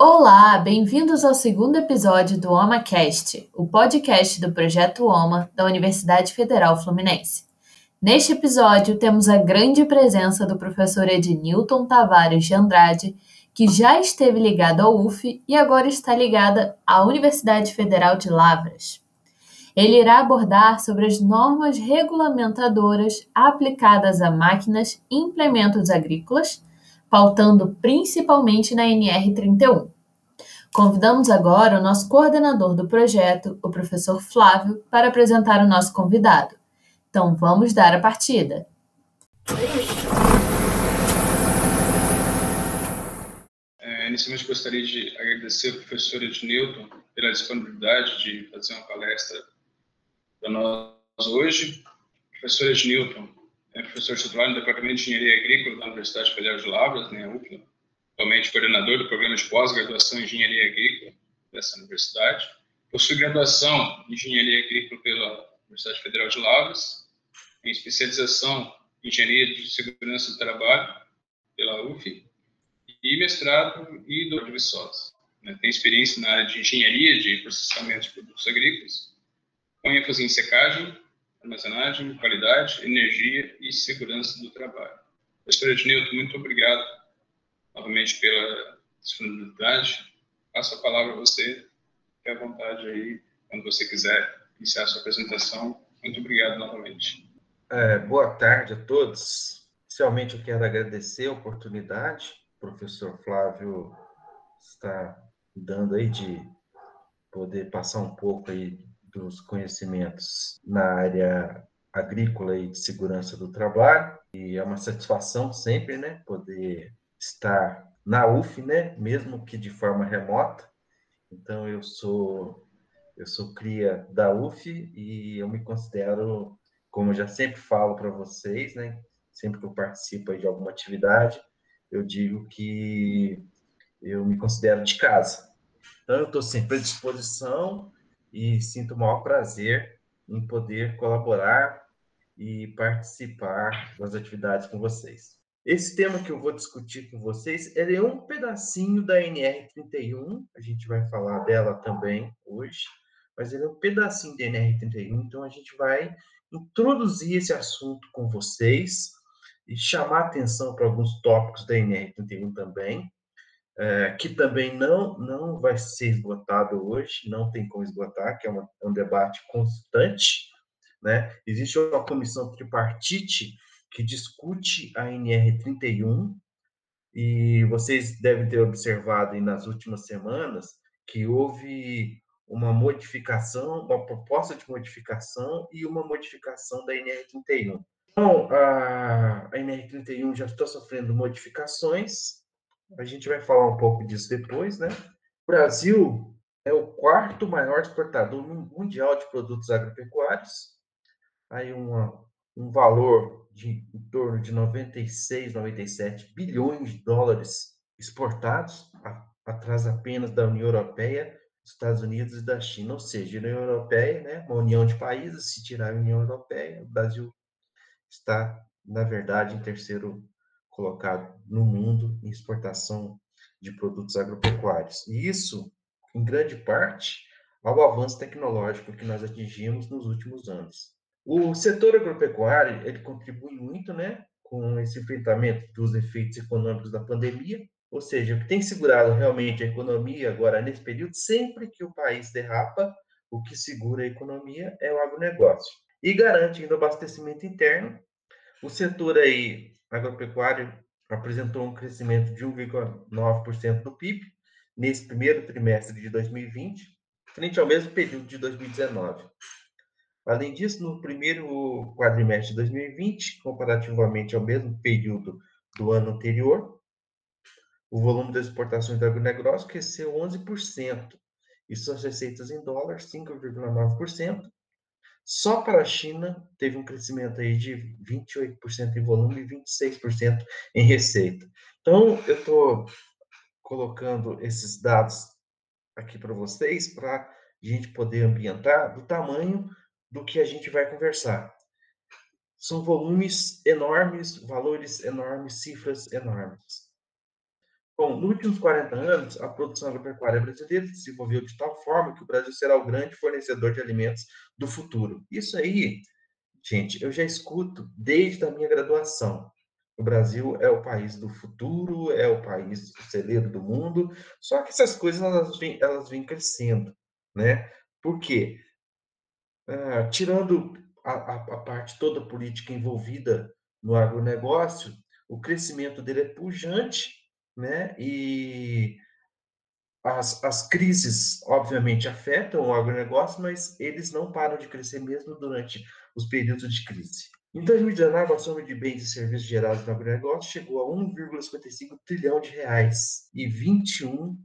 Olá, bem-vindos ao segundo episódio do OmaCast, o podcast do projeto OMA da Universidade Federal Fluminense. Neste episódio, temos a grande presença do professor Ednilton Tavares de Andrade, que já esteve ligado ao UF e agora está ligada à Universidade Federal de Lavras. Ele irá abordar sobre as normas regulamentadoras aplicadas a máquinas e implementos agrícolas pautando principalmente na NR31. Convidamos agora o nosso coordenador do projeto, o professor Flávio, para apresentar o nosso convidado. Então vamos dar a partida. É, inicialmente gostaria de agradecer ao professor Ednilton pela disponibilidade de fazer uma palestra para nós hoje. Professor Ednilton, é professor titular no Departamento de Engenharia Agrícola da Universidade Federal de Lavras, né, UFLA, atualmente coordenador do programa de pós-graduação em Engenharia Agrícola dessa universidade. Possui graduação em Engenharia Agrícola pela Universidade Federal de Lavras, em especialização em Engenharia de Segurança do Trabalho pela UF e mestrado e doutorado de Viçosa. Né, tem experiência na área de Engenharia de Processamento de Produtos Agrícolas, com ênfase em secagem, armazenagem, qualidade, energia e segurança do trabalho. Professor Ednilton, muito obrigado novamente pela disponibilidade. Passo a palavra a você, fique à vontade aí, quando você quiser iniciar a sua apresentação. Muito obrigado novamente. É, boa tarde a todos. Inicialmente eu quero agradecer a oportunidade, o professor Flávio está dando aí de poder passar um pouco aí dos conhecimentos na área agrícola e de segurança do trabalho. E é uma satisfação sempre, né, poder estar na UF, né, mesmo que de forma remota. Então eu sou eu sou cria da UF e eu me considero, como eu já sempre falo para vocês, né, sempre que eu participo de alguma atividade, eu digo que eu me considero de casa. Então eu estou sempre à disposição e sinto o maior prazer em poder colaborar e participar das atividades com vocês. Esse tema que eu vou discutir com vocês é um pedacinho da NR31, a gente vai falar dela também hoje, mas ele é um pedacinho da NR31, então a gente vai introduzir esse assunto com vocês e chamar atenção para alguns tópicos da NR31 também, é, que também não, não vai ser esgotado hoje, não tem como esgotar, que é, uma, é um debate constante. Né? Existe uma comissão tripartite que discute a NR31, e vocês devem ter observado nas últimas semanas que houve uma modificação, uma proposta de modificação e uma modificação da NR31. Então, a, a NR31 já está sofrendo modificações, a gente vai falar um pouco disso depois, né? O Brasil é o quarto maior exportador mundial de produtos agropecuários. Aí uma, um valor de em torno de 96, 97 bilhões de dólares exportados, a, atrás apenas da União Europeia, dos Estados Unidos e da China. Ou seja, a União Europeia, né, uma união de países, se tirar a União Europeia, o Brasil está, na verdade, em terceiro colocado no mundo em exportação de produtos agropecuários. E isso, em grande parte, ao avanço tecnológico que nós atingimos nos últimos anos. O setor agropecuário, ele contribui muito, né, com esse enfrentamento dos efeitos econômicos da pandemia, ou seja, o que tem segurado realmente a economia agora nesse período, sempre que o país derrapa, o que segura a economia é o agronegócio. E garante ainda o abastecimento interno. O setor aí agropecuário apresentou um crescimento de 1,9% do PIB nesse primeiro trimestre de 2020, frente ao mesmo período de 2019. Além disso, no primeiro quadrimestre de 2020, comparativamente ao mesmo período do ano anterior, o volume das exportações do agronegócio cresceu 11%, e suas receitas em dólar 5,9%, só para a China teve um crescimento aí de 28% em volume e 26% em receita. Então, eu estou colocando esses dados aqui para vocês para a gente poder ambientar do tamanho do que a gente vai conversar. São volumes enormes, valores enormes, cifras enormes. Bom, nos últimos 40 anos, a produção agropecuária brasileira se desenvolveu de tal forma que o Brasil será o grande fornecedor de alimentos do futuro. Isso aí, gente, eu já escuto desde a minha graduação. O Brasil é o país do futuro, é o país celeiro do mundo. Só que essas coisas elas vêm, elas vêm crescendo, né? Por quê? Ah, tirando a, a, a, parte toda política envolvida no agronegócio, o crescimento dele é pujante, né? E as, as crises, obviamente, afetam o agronegócio, mas eles não param de crescer mesmo durante os períodos de crise. Em 2019, a soma de bens e serviços gerados no agronegócio chegou a 1,55 trilhão de reais e 21%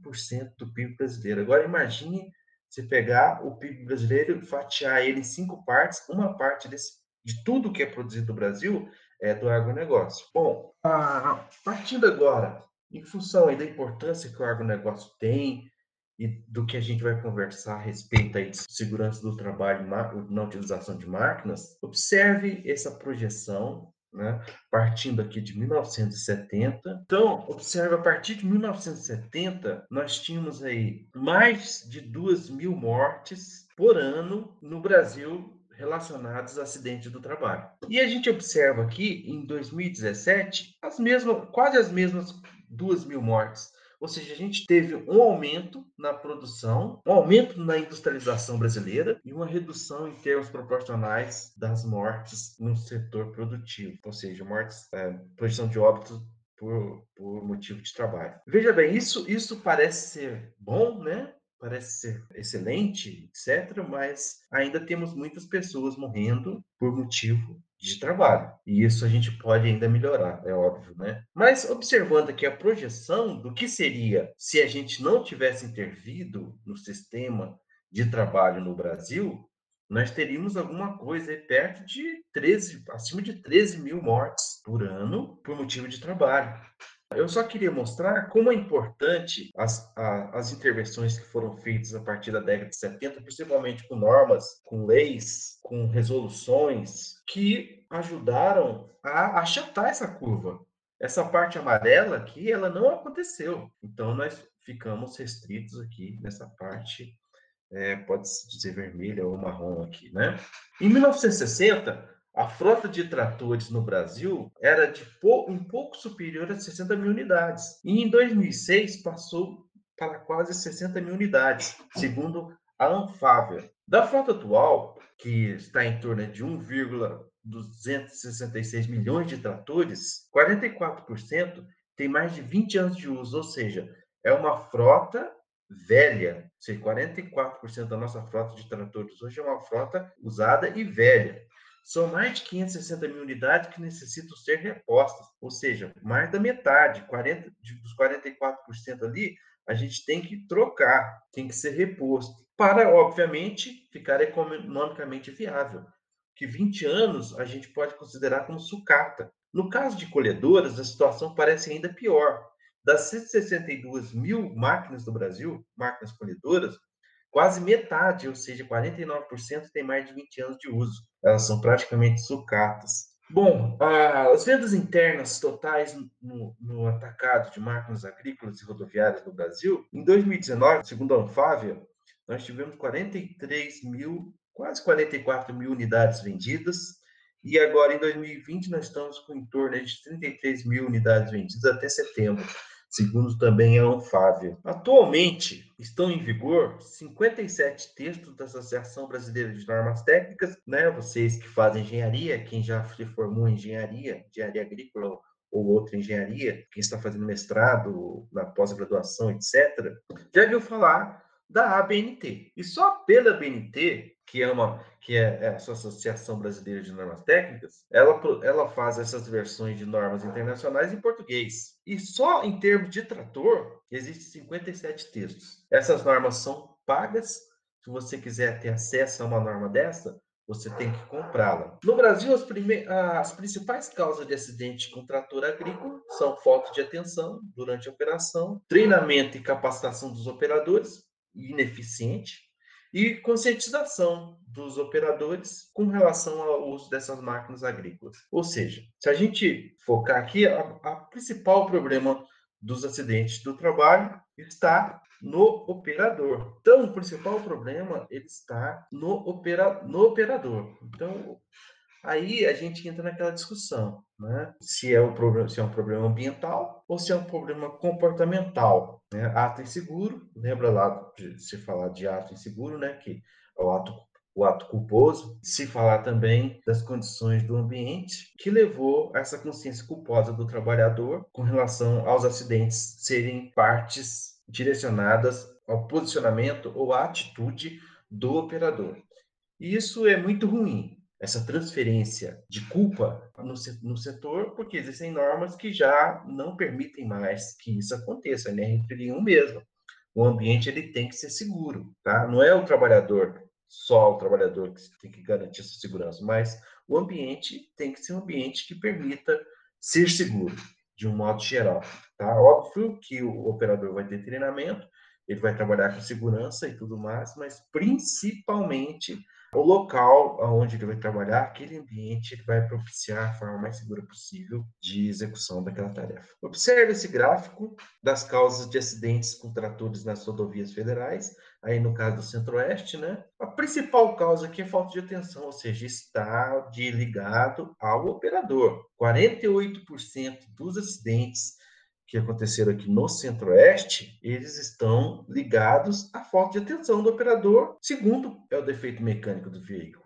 do PIB brasileiro. Agora imagine você pegar o PIB brasileiro fatiar ele em cinco partes, uma parte desse, de tudo que é produzido no Brasil é do agronegócio. Bom, a, partindo agora, em função da importância que o agronegócio tem, e do que a gente vai conversar a respeito aí de segurança do trabalho na utilização de máquinas, observe essa projeção, né, partindo aqui de 1970. Então, observe, a partir de 1970, nós tínhamos aí mais de 2 mil mortes por ano no Brasil relacionados a acidentes do trabalho. E a gente observa aqui, em 2017, as mesmas, quase as mesmas 2 mil mortes ou seja, a gente teve um aumento na produção, um aumento na industrialização brasileira e uma redução em termos proporcionais das mortes no setor produtivo, ou seja, mortes, é, projeção de óbitos por, por motivo de trabalho. Veja bem, isso, isso parece ser bom, né? Parece ser excelente, etc., mas ainda temos muitas pessoas morrendo por motivo de trabalho. E isso a gente pode ainda melhorar, é óbvio, né? Mas observando aqui a projeção do que seria se a gente não tivesse intervido no sistema de trabalho no Brasil, nós teríamos alguma coisa perto de 13, acima de 13 mil mortes por ano por motivo de trabalho. Eu só queria mostrar como é importante as, a, as intervenções que foram feitas a partir da década de 70, principalmente com normas, com leis, com resoluções, que ajudaram a achatar essa curva. Essa parte amarela aqui, ela não aconteceu. Então, nós ficamos restritos aqui nessa parte, é, pode-se dizer vermelha ou marrom aqui, né? Em 1960, a frota de tratores no Brasil era de pou, um pouco superior a 60 mil unidades. E em 2006 passou para quase 60 mil unidades, segundo a Anfávia. Da frota atual, que está em torno de 1,266 milhões de tratores, 44% tem mais de 20 anos de uso, ou seja, é uma frota velha. Ou seja, 44% da nossa frota de tratores hoje é uma frota usada e velha. São mais de 560 mil unidades que necessitam ser repostas, ou seja, mais da metade, 40, dos 44% ali, a gente tem que trocar, tem que ser reposto, para, obviamente, ficar economicamente viável. Que 20 anos a gente pode considerar como sucata. No caso de colhedoras, a situação parece ainda pior. Das 162 mil máquinas do Brasil, máquinas colhedoras, quase metade, ou seja, 49% tem mais de 20 anos de uso. Elas são praticamente sucatas. Bom, as vendas internas totais no, no, atacado de máquinas agrícolas e rodoviárias no Brasil, em 2019, segundo a Anfávia, nós tivemos 43 mil, quase 44 mil unidades vendidas, e agora em 2020 nós estamos com em torno de 33 mil unidades vendidas até setembro segundo também a Anfávia. Atualmente, estão em vigor 57 textos da Associação Brasileira de Normas Técnicas, né? Vocês que fazem engenharia, quem já se formou em engenharia, engenharia agrícola ou outra engenharia, quem está fazendo mestrado, na pós-graduação, etc., já viu falar da ABNT. E só pela ABNT que é uma que é, é a Associação Brasileira de Normas Técnicas, ela, ela faz essas versões de normas internacionais em português. E só em termos de trator, existem 57 textos. Essas normas são pagas. Se você quiser ter acesso a uma norma dessa, você tem que comprá-la. No Brasil, as, prime... as, principais causas de acidente com trator agrícola são falta de atenção durante a operação, treinamento e capacitação dos operadores, ineficiente, e conscientização dos operadores com relação ao uso dessas máquinas agrícolas. Ou seja, se a gente focar aqui, a, a principal problema dos acidentes do trabalho está no operador. Então, o principal problema ele está no, opera, no operador. Então, aí a gente entra naquela discussão, né? Se é um problema, se é um problema ambiental ou se é um problema comportamental, né? Ato inseguro, lembra lá de se falar de ato inseguro, né? Que é o ato o ato culposo, se falar também das condições do ambiente que levou essa consciência culposa do trabalhador com relação aos acidentes serem partes direcionadas ao posicionamento ou à atitude do operador. E isso é muito ruim, essa transferência de culpa no, no setor, porque existem normas que já não permitem mais que isso aconteça, né? Entre um mesmo. O ambiente ele tem que ser seguro, tá? Não é o trabalhador só o trabalhador que tem que garantir essa segurança, mas o ambiente tem que ser um ambiente que permita ser seguro, de um modo geral. Tá? Óbvio que o operador vai ter treinamento, ele vai trabalhar com segurança e tudo mais, mas principalmente o local onde ele vai trabalhar, aquele ambiente, ele vai propiciar a forma mais segura possível de execução daquela tarefa. Observe esse gráfico das causas de acidentes com tratores nas rodovias federais, aí no caso do Centro-Oeste, né? A principal causa aqui é falta de atenção, ou seja, está de ligado ao operador. 48% dos acidentes que aconteceram aqui no Centro-Oeste, eles estão ligados à falta de atenção do operador. Segundo, é o defeito mecânico do veículo.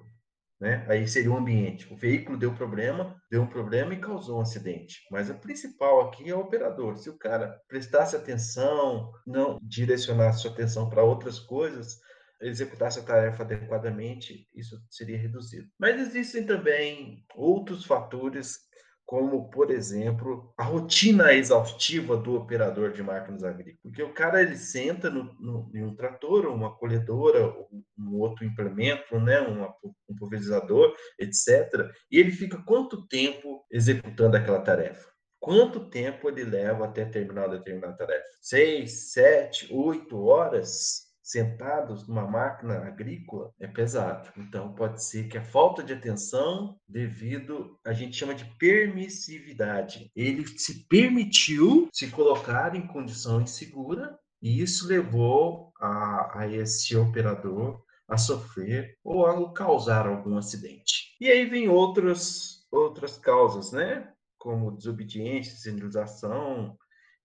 Né? Aí seria o ambiente. O veículo deu problema, deu um problema e causou um acidente. Mas a principal aqui é o operador. Se o cara prestasse atenção, não direcionasse sua atenção para outras coisas, executasse a tarefa adequadamente, isso seria reduzido. Mas existem também outros fatores como, por exemplo, a rotina exaustiva do operador de máquinas agrícolas. Porque o cara ele senta no, no, em um trator, uma colhedora, um outro implemento, né, uma, um pulverizador, etc. E ele fica quanto tempo executando aquela tarefa? Quanto tempo ele leva até terminar determinada tarefa? Seis, sete, oito horas? Sentados numa máquina agrícola é pesado. Então, pode ser que a falta de atenção, devido, a gente chama de permissividade. Ele se permitiu se colocar em condição insegura e isso levou a, a esse operador a sofrer ou a causar algum acidente. E aí vem outras, outras causas, né? Como desobediência, sinalização,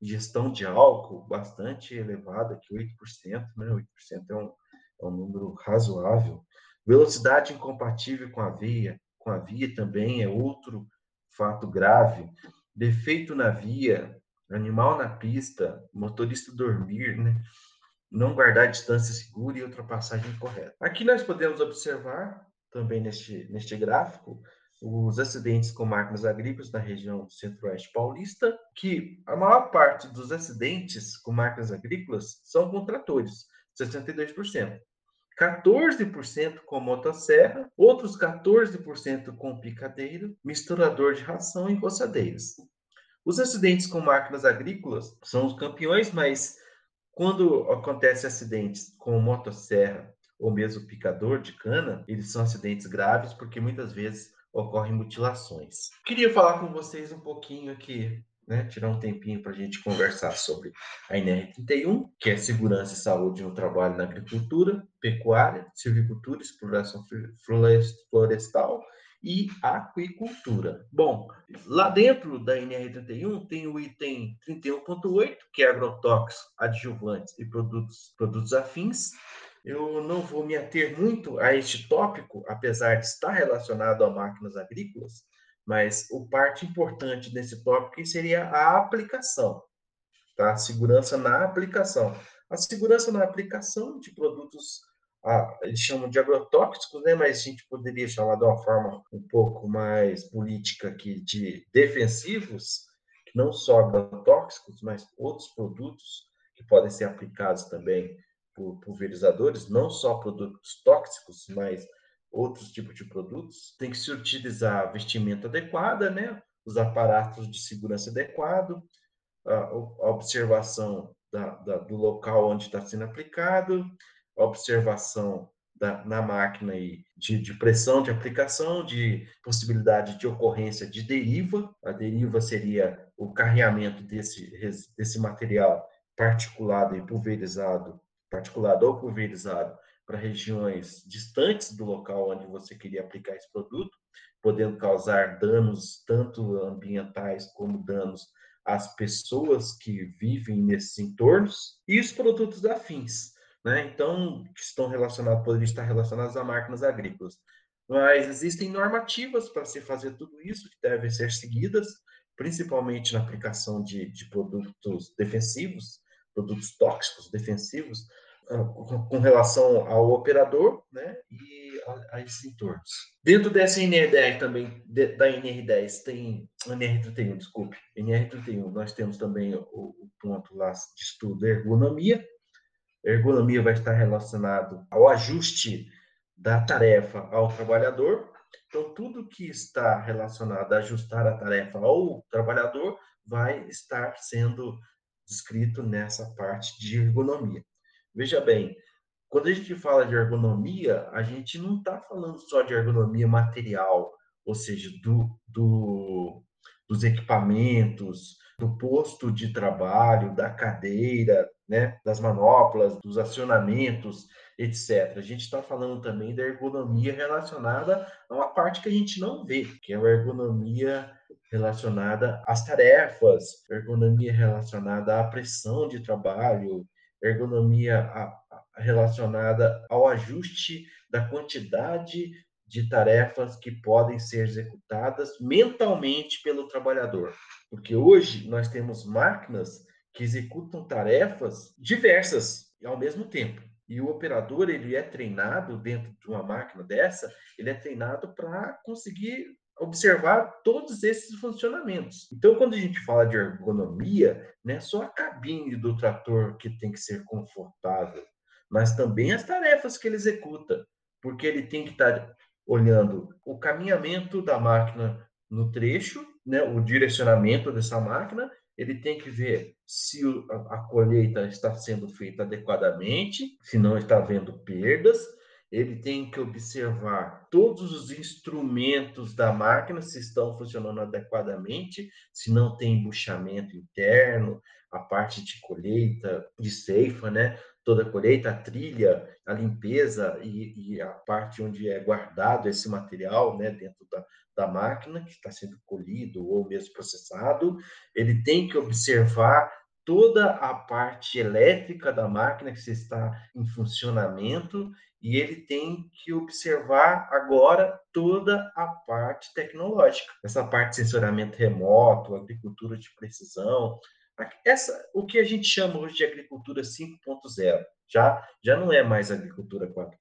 Gestão de álcool bastante elevada, que 8%, né? 8% é um, é um número razoável. Velocidade incompatível com a via, com a via também é outro fato grave. Defeito na via, animal na pista, motorista dormir, né? não guardar distância segura e ultrapassagem correta. Aqui nós podemos observar, também neste, neste gráfico, os acidentes com máquinas agrícolas na região centro-oeste paulista, que a maior parte dos acidentes com máquinas agrícolas são com tratores, 62%. 14% com motosserra, outros 14% com picadeiro, misturador de ração e roçadeiras. Os acidentes com máquinas agrícolas são os campeões, mas quando acontece acidentes com motosserra ou mesmo picador de cana, eles são acidentes graves porque muitas vezes ocorrem mutilações. Queria falar com vocês um pouquinho aqui, né, tirar um tempinho para a gente conversar sobre a NR31, que é Segurança e Saúde no Trabalho na Agricultura, Pecuária, Silvicultura, Exploração Florestal e Aquicultura. Bom, lá dentro da NR31 tem o item 31.8, que é agrotóxicos, adjuvantes e produtos, produtos afins, eu não vou me ater muito a este tópico, apesar de estar relacionado a máquinas agrícolas, mas o parte importante desse tópico seria a aplicação, tá? Segurança na aplicação. A segurança na aplicação de produtos, ah, eles chamam de agrotóxicos, né? Mas a gente poderia chamar de uma forma um pouco mais política aqui de defensivos, não só agrotóxicos, mas outros produtos que podem ser aplicados também pulverizadores, não só produtos tóxicos, mas outros tipos de produtos. Tem que se utilizar vestimenta adequada, né? os aparatos de segurança adequado, a, observação da, da, do local onde está sendo aplicado, a observação da, na máquina aí de, de, pressão de aplicação, de possibilidade de ocorrência de deriva. A deriva seria o carreamento desse, desse material particulado e pulverizado, particulado ou pulverizado para regiões distantes do local onde você queria aplicar esse produto, podendo causar danos tanto ambientais como danos às pessoas que vivem nesses entornos e os produtos afins né? Então, que estão relacionados, poderiam estar relacionados a máquinas agrícolas. Mas existem normativas para se fazer tudo isso que devem ser seguidas, principalmente na aplicação de, de produtos defensivos, produtos tóxicos defensivos, com relação ao operador né, e a, a esses entornos. Dentro dessa NR10 também, de, da NR10, tem NR31, desculpe, NR31, nós temos também o, o ponto lá de estudo ergonomia, ergonomia vai estar relacionado ao ajuste da tarefa ao trabalhador. Então, tudo que está relacionado a ajustar a tarefa ao trabalhador vai estar sendo descrito nessa parte de ergonomia. Veja bem, quando a gente fala de ergonomia, a gente não está falando só de ergonomia material, ou seja, do, do, dos equipamentos, do posto de trabalho, da cadeira, né, das manoplas, dos acionamentos, etc. A gente está falando também da ergonomia relacionada a uma parte que a gente não vê, que é a ergonomia relacionada às tarefas, ergonomia relacionada à pressão de trabalho, ergonomia relacionada ao ajuste da quantidade de tarefas que podem ser executadas mentalmente pelo trabalhador. Porque hoje nós temos máquinas que executam tarefas diversas ao mesmo tempo. E o operador ele é treinado dentro de uma máquina dessa, ele é treinado para conseguir observar todos esses funcionamentos. Então, quando a gente fala de ergonomia, não é só a cabine do trator que tem que ser confortável, mas também as tarefas que ele executa, porque ele tem que estar olhando o caminhamento da máquina no trecho, né, o direcionamento dessa máquina ele tem que ver se a, colheita está sendo feita adequadamente, se não está havendo perdas. Ele tem que observar todos os instrumentos da máquina, se estão funcionando adequadamente, se não tem embuchamento interno, a parte de colheita, de ceifa, né? Toda a colheita, a trilha, a limpeza e, e a parte onde é guardado esse material, né? Dentro da, da máquina que está sendo colhido ou mesmo processado, ele tem que observar toda a parte elétrica da máquina que está em funcionamento e ele tem que observar agora toda a parte tecnológica, essa parte de sensoramento remoto, agricultura de precisão, essa o que a gente chama hoje de agricultura 5.0, já já não é mais agricultura 4.0,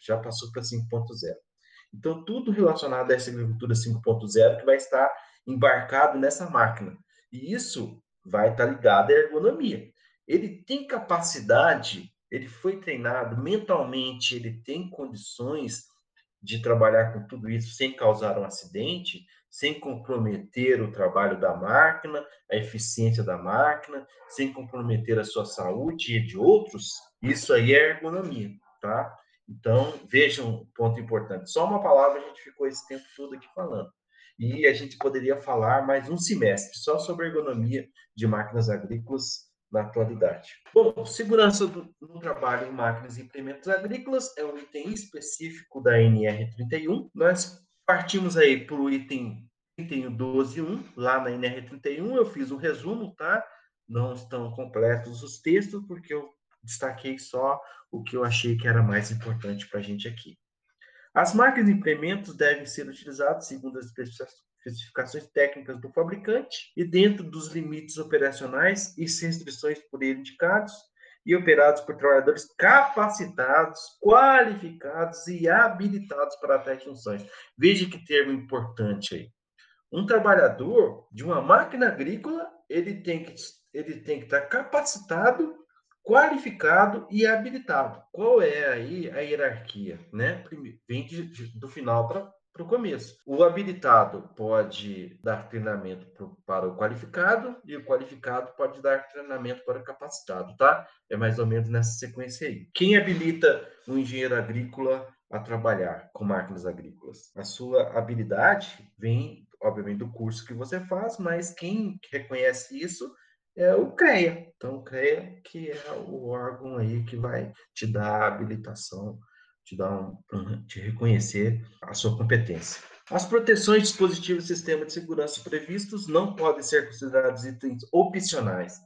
já passou para 5.0. Então, tudo relacionado a essa agricultura 5.0 que vai estar embarcado nessa máquina. E isso vai estar ligado à ergonomia. Ele tem capacidade, ele foi treinado mentalmente, ele tem condições de trabalhar com tudo isso sem causar um acidente, sem comprometer o trabalho da máquina, a eficiência da máquina, sem comprometer a sua saúde e de outros. Isso aí é ergonomia, tá? Então, vejam um ponto importante. Só uma palavra a gente ficou esse tempo todo aqui falando. E a gente poderia falar mais um semestre só sobre ergonomia de máquinas agrícolas na atualidade. Bom, segurança do, no trabalho em máquinas e implementos agrícolas é um item específico da NR31. Nós partimos aí para o item 31.12.1, lá na NR31 eu fiz um resumo, tá? Não estão completos os textos, porque eu destaquei só o que eu achei que era mais importante para a gente aqui. As máquinas e implementos devem ser utilizados segundo as especificações técnicas do fabricante e dentro dos limites operacionais e restrições por ele indicados e operados por trabalhadores capacitados, qualificados e habilitados para tais funções. Veja que termo importante aí. Um trabalhador de uma máquina agrícola, ele tem que ele tem que estar capacitado qualificado e habilitado. Qual é aí a hierarquia, né? Vem de, de, do final para o começo. O habilitado pode dar treinamento pro, para o qualificado e o qualificado pode dar treinamento para o capacitado, tá? É mais ou menos nessa sequência aí. Quem habilita um engenheiro agrícola a trabalhar com máquinas agrícolas? A sua habilidade vem, obviamente, do curso que você faz, mas quem reconhece isso é o CREA. Então, o CREA que é o órgão aí que vai te dar a habilitação te dar um, te reconhecer a sua competência. As proteções, dispositivos e sistemas de segurança previstos não podem ser considerados itens opcionais.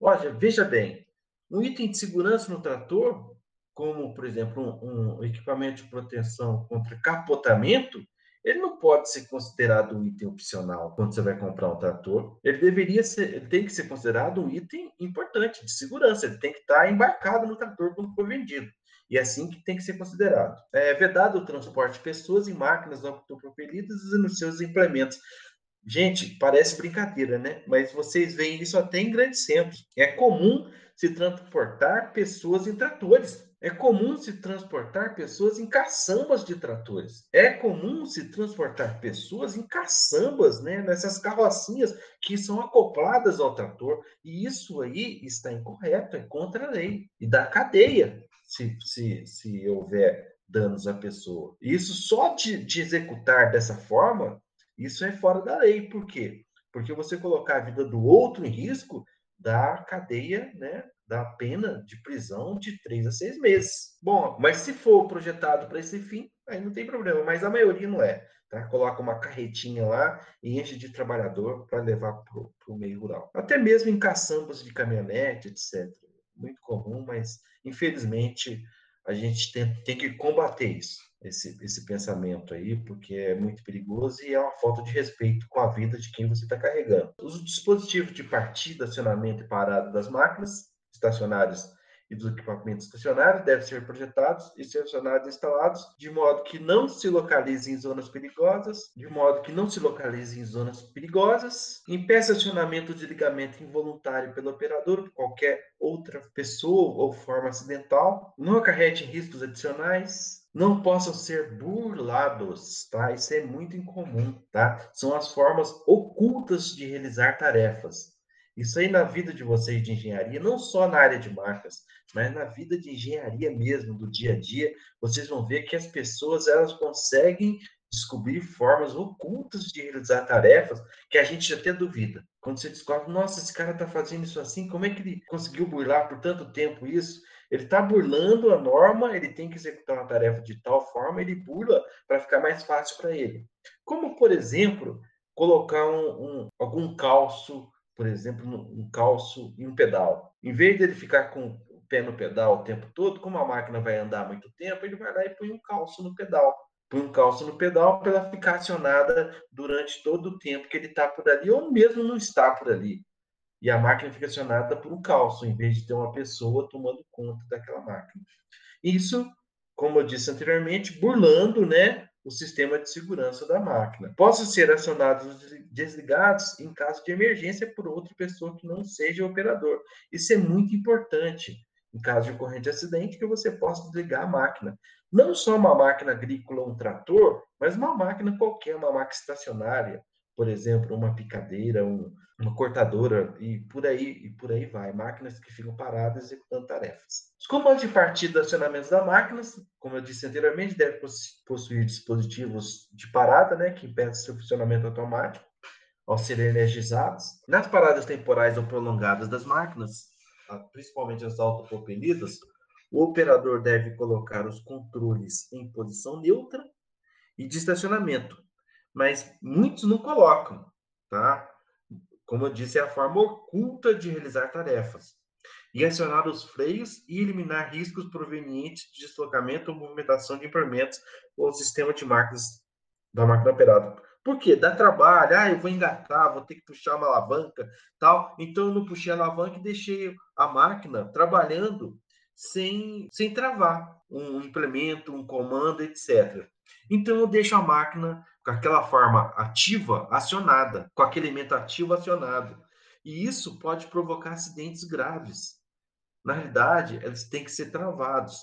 Olha, veja bem, um item de segurança no trator, como, por exemplo, um, um equipamento de proteção contra capotamento, ele não pode ser considerado um item opcional quando você vai comprar um trator. Ele deveria ser, ele tem que ser considerado um item importante de segurança. Ele tem que estar embarcado no trator quando for vendido. E é assim que tem que ser considerado. É vedado o transporte de pessoas e máquinas autopropelidas e nos seus implementos. Gente, parece brincadeira, né? Mas vocês veem isso até em grandes centros. É comum se transportar pessoas em tratores. É comum se transportar pessoas em caçambas de tratores. É comum se transportar pessoas em caçambas, né? Nessas carrocinhas que são acopladas ao trator. E isso aí está incorreto, é contra a lei e da cadeia se, se, se houver danos à pessoa. Isso só de, de executar dessa forma, isso é fora da lei. Por quê? Porque você colocar a vida do outro em risco dá cadeia, né? Da pena de prisão de três a seis meses. Bom, mas se for projetado para esse fim, aí não tem problema, mas a maioria não é. Tá? Coloca uma carretinha lá e enche de trabalhador para levar para o meio rural. Até mesmo em caçambas de caminhonete, etc. Muito comum, mas Infelizmente, a gente tem, tem que combater isso, esse, esse pensamento aí, porque é muito perigoso e é uma falta de respeito com a vida de quem você está carregando. Os dispositivos de partida, acionamento e parada das máquinas estacionárias e dos equipamentos estacionários devem ser projetados e selecionados e instalados de modo que não se localize em zonas perigosas, de modo que não se localize em zonas perigosas, impeça acionamento de ligamento involuntário pelo operador ou qualquer outra pessoa ou forma acidental, não acarrete riscos adicionais, não possam ser burlados, tá? Isso é muito incomum, tá? São as formas ocultas de realizar tarefas. Isso aí na vida de vocês de engenharia, não só na área de marcas, mas na vida de engenharia mesmo, do dia a dia, vocês vão ver que as pessoas elas conseguem descobrir formas ocultas de realizar tarefas que a gente até duvida. Quando você descobre, nossa, esse cara está fazendo isso assim, como é que ele conseguiu burlar por tanto tempo isso? Ele está burlando a norma, ele tem que executar uma tarefa de tal forma, ele burla para ficar mais fácil para ele. Como, por exemplo, colocar um, um, algum calço por exemplo, um calço e um pedal. Em vez dele ficar com o pé no pedal o tempo todo, como a máquina vai andar muito tempo, ele vai lá e põe um calço no pedal. Põe um calço no pedal para ela ficar acionada durante todo o tempo que ele está por ali, ou mesmo não está por ali. E a máquina fica acionada por um calço, em vez de ter uma pessoa tomando conta daquela máquina. Isso, como eu disse anteriormente, burlando né, o sistema de segurança da máquina. Possam ser acionados desligados em caso de emergência por outra pessoa que não seja operador. Isso é muito importante. Em caso de ocorrência de acidente, que você possa desligar a máquina. Não só uma máquina agrícola, um trator, mas uma máquina qualquer, uma máquina estacionária, por exemplo, uma picadeira, um, uma cortadora e por aí e por aí vai, máquinas que ficam paradas executando tarefas. Os comandos de partida acionamentos da máquina, como eu disse anteriormente, devem possuir dispositivos de parada, né, que impedem seu funcionamento automático ao serem energizados. Nas paradas temporais ou prolongadas das máquinas, principalmente as autopropelidas, o operador deve colocar os controles em posição neutra e de estacionamento, mas muitos não colocam, tá? Como eu disse, é a forma oculta de realizar tarefas. E acionar os freios e eliminar riscos provenientes de deslocamento ou movimentação de implementos ou sistema de máquinas da máquina operada. Por quê? Dá trabalho, ah, eu vou engatar, vou ter que puxar uma alavanca, tal. Então eu não puxei a alavanca e deixei a máquina trabalhando sem, sem travar um implemento, um comando, etc. Então eu deixo a máquina com aquela forma ativa acionada, com aquele elemento ativo acionado. E isso pode provocar acidentes graves. Na realidade, eles têm que ser travados.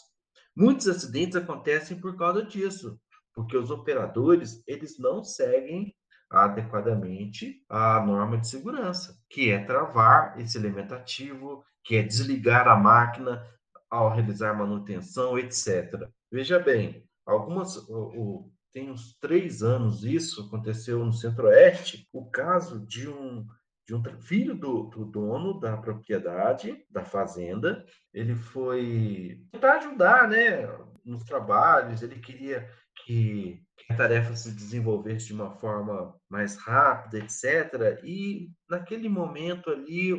Muitos acidentes acontecem por causa disso, porque os operadores eles não seguem adequadamente a norma de segurança, que é travar esse elemento ativo, que é desligar a máquina ao realizar manutenção, etc. Veja bem, algumas o, o, tem uns três anos isso aconteceu no Centro-Oeste, o caso de um de um filho do, do, dono da propriedade, da fazenda. Ele foi para ajudar, né, nos trabalhos. Ele queria que, que a tarefa se desenvolvesse de uma forma mais rápida, etc. E naquele momento ali,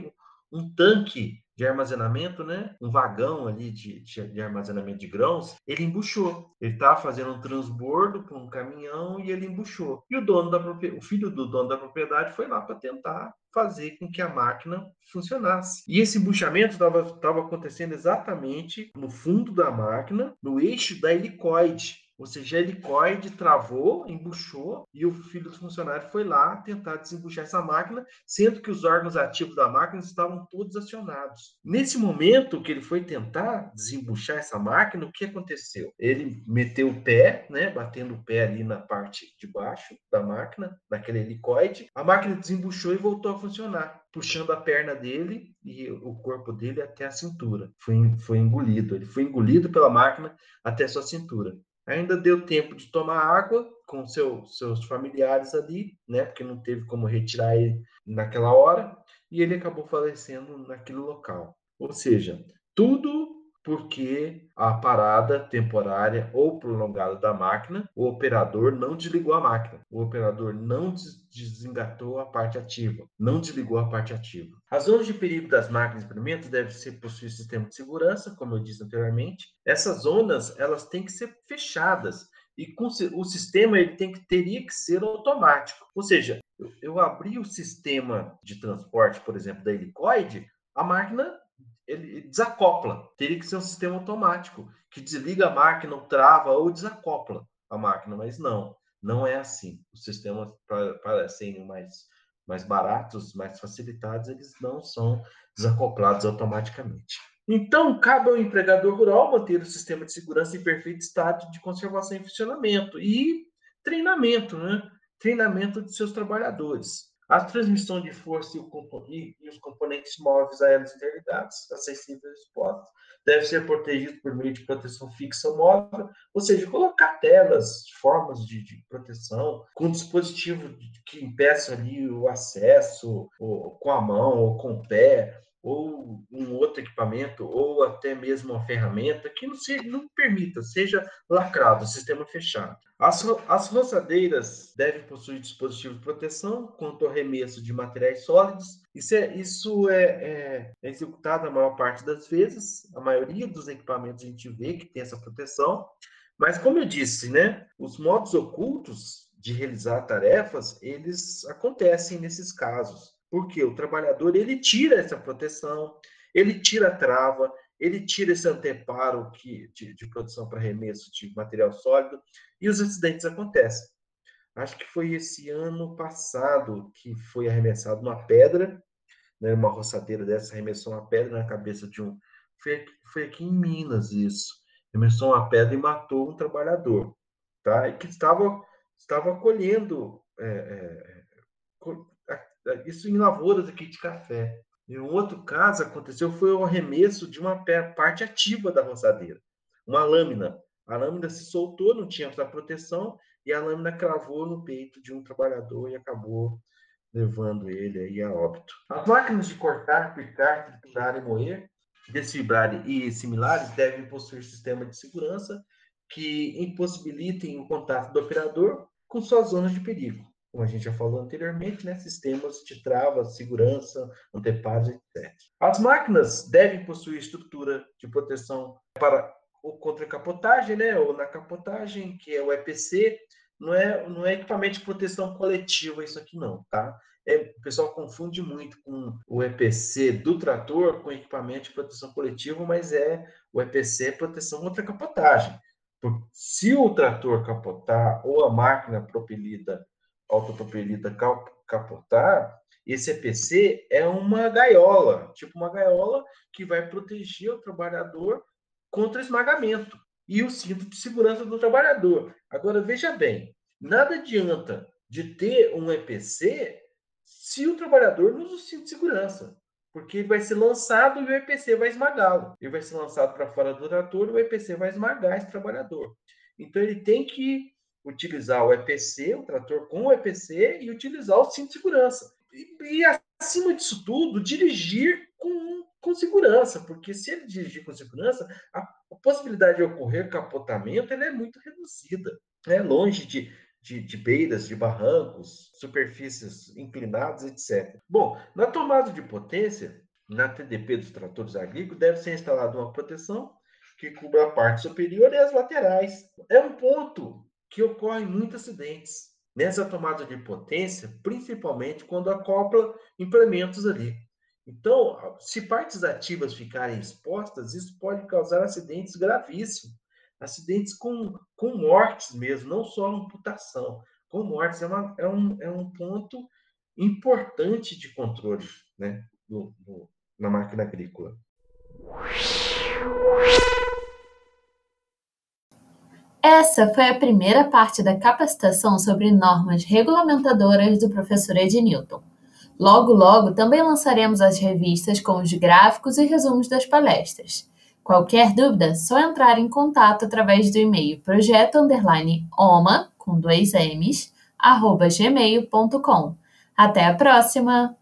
um tanque de armazenamento, né? Um vagão ali de, de, de armazenamento de grãos, ele embuchou. Ele estava fazendo um transbordo para um caminhão e ele embuchou. E o dono da o filho do dono da propriedade foi lá para tentar fazer com que a máquina funcionasse. E esse embuchamento estava acontecendo exatamente no fundo da máquina, no eixo da helicoide. Ou seja, a helicoide travou, embuchou e o filho do funcionário foi lá tentar desembuchar essa máquina, sendo que os órgãos ativos da máquina estavam todos acionados. Nesse momento que ele foi tentar desembuchar essa máquina, o que aconteceu? Ele meteu o pé, né, batendo o pé ali na parte de baixo da máquina, naquele helicoide. A máquina desembuchou e voltou a funcionar puxando a perna dele e o corpo dele até a cintura. Foi, foi engolido. Ele foi engolido pela máquina até sua cintura. Ainda deu tempo de tomar água com seu, seus familiares ali, né? Porque não teve como retirar ele naquela hora, e ele acabou falecendo naquele local. Ou seja, tudo porque a parada temporária ou prolongada da máquina, o operador não desligou a máquina, o operador não desengatou a parte ativa, não desligou a parte ativa. As zonas de perigo das máquinas de experimento devem ser possuir sistema de segurança, como eu disse anteriormente. Essas zonas elas têm que ser fechadas e com o sistema ele tem que teria que ser automático. Ou seja, eu, eu abri o sistema de transporte, por exemplo, da helicoide, a máquina ele desacopla. Teria que ser um sistema automático que desliga a máquina, ou trava ou desacopla a máquina, mas não, não é assim. Os sistemas parecem mais mais baratos, mais facilitados, eles não são desacoplados automaticamente. Então, cabe ao empregador rural manter o sistema de segurança em perfeito estado de conservação e funcionamento e treinamento, né? Treinamento de seus trabalhadores. A transmissão de força e, e os componentes móveis a elas interligados, acessíveis e expostos, deve ser protegido por meio de proteção fixa ou móvel, ou seja, colocar telas, formas de, de proteção, com dispositivo que impeça ali o acesso, ou, com a mão ou com o pé, ou um outro equipamento, ou até mesmo uma ferramenta que não, se, não permita, seja lacrado, sistema fechado. As, as roçadeiras devem possuir dispositivo de proteção contra o arremesso de materiais sólidos. Isso é, isso é, é, é executado a maior parte das vezes, a maioria dos equipamentos a gente vê que tem essa proteção, mas como eu disse, né, os modos ocultos de realizar tarefas, eles acontecem nesses casos. Porque o trabalhador ele tira essa proteção, ele tira a trava, ele tira esse anteparo que, de, de produção para arremesso de material sólido e os acidentes acontecem. Acho que foi esse ano passado que foi arremessado uma pedra, né, uma roçadeira dessa arremessou uma pedra na cabeça de um. Foi foi aqui em Minas isso. Arremessou uma pedra e matou um trabalhador, tá? E que estava, estava colhendo é, é, isso em lavouras aqui de café. E um outro caso aconteceu foi o arremesso de uma parte ativa da roçadeira, uma lâmina. A lâmina se soltou, não tinha essa proteção, e a lâmina cravou no peito de um trabalhador e acabou levando ele aí a óbito. As máquinas de cortar, picar, triturar e moer, desfibrar e similares devem possuir sistema de segurança que impossibilitem o contato do operador com suas zonas de perigo como a gente já falou anteriormente, né, sistemas de travas, segurança, anteparos, etc. As máquinas devem possuir estrutura de proteção para o contra capotagem, né, ou na capotagem, que é o EPC, não é, não é equipamento de proteção coletiva isso aqui não, tá? É, o pessoal confunde muito com o EPC do trator com equipamento de proteção coletiva, mas é o EPC é proteção contra capotagem. Se o trator capotar ou a máquina propelida autopropelida capotar, esse EPC é uma gaiola, tipo uma gaiola que vai proteger o trabalhador contra esmagamento. e o cinto de segurança do trabalhador. Agora, veja bem, nada adianta de ter um EPC se o trabalhador não usa o cinto de segurança, porque ele vai ser lançado e o EPC vai esmagá-lo. Ele vai ser lançado para fora do trator e o EPC vai esmagar esse trabalhador. Então, ele tem que utilizar o EPC, o trator com o EPC, e utilizar o cinto de segurança. E, e acima disso tudo, dirigir com, com segurança, porque se ele dirigir com segurança, a, a possibilidade de ocorrer capotamento é muito reduzida. É longe de, de, de, beiras, de barrancos, superfícies inclinadas, etc. Bom, na tomada de potência, na TDP dos tratores agrícolas, deve ser instalada uma proteção que cubra a parte superior e as laterais. É um ponto que ocorrem muitos acidentes nessa tomada de potência, principalmente quando acopla implementos ali. Então, se partes ativas ficarem expostas, isso pode causar acidentes gravíssimos, acidentes com, com mortes mesmo, não só amputação. Com mortes é, uma, é, um, é um ponto importante de controle né, do, do, na máquina agrícola. Essa foi a primeira parte da capacitação sobre normas regulamentadoras do professor Ednilton. Logo, logo também lançaremos as revistas com os gráficos e resumos das palestras. Qualquer dúvida, só entrar em contato através do e-mail projeto_oma, com dois M's, arroba gmail.com. Até a próxima!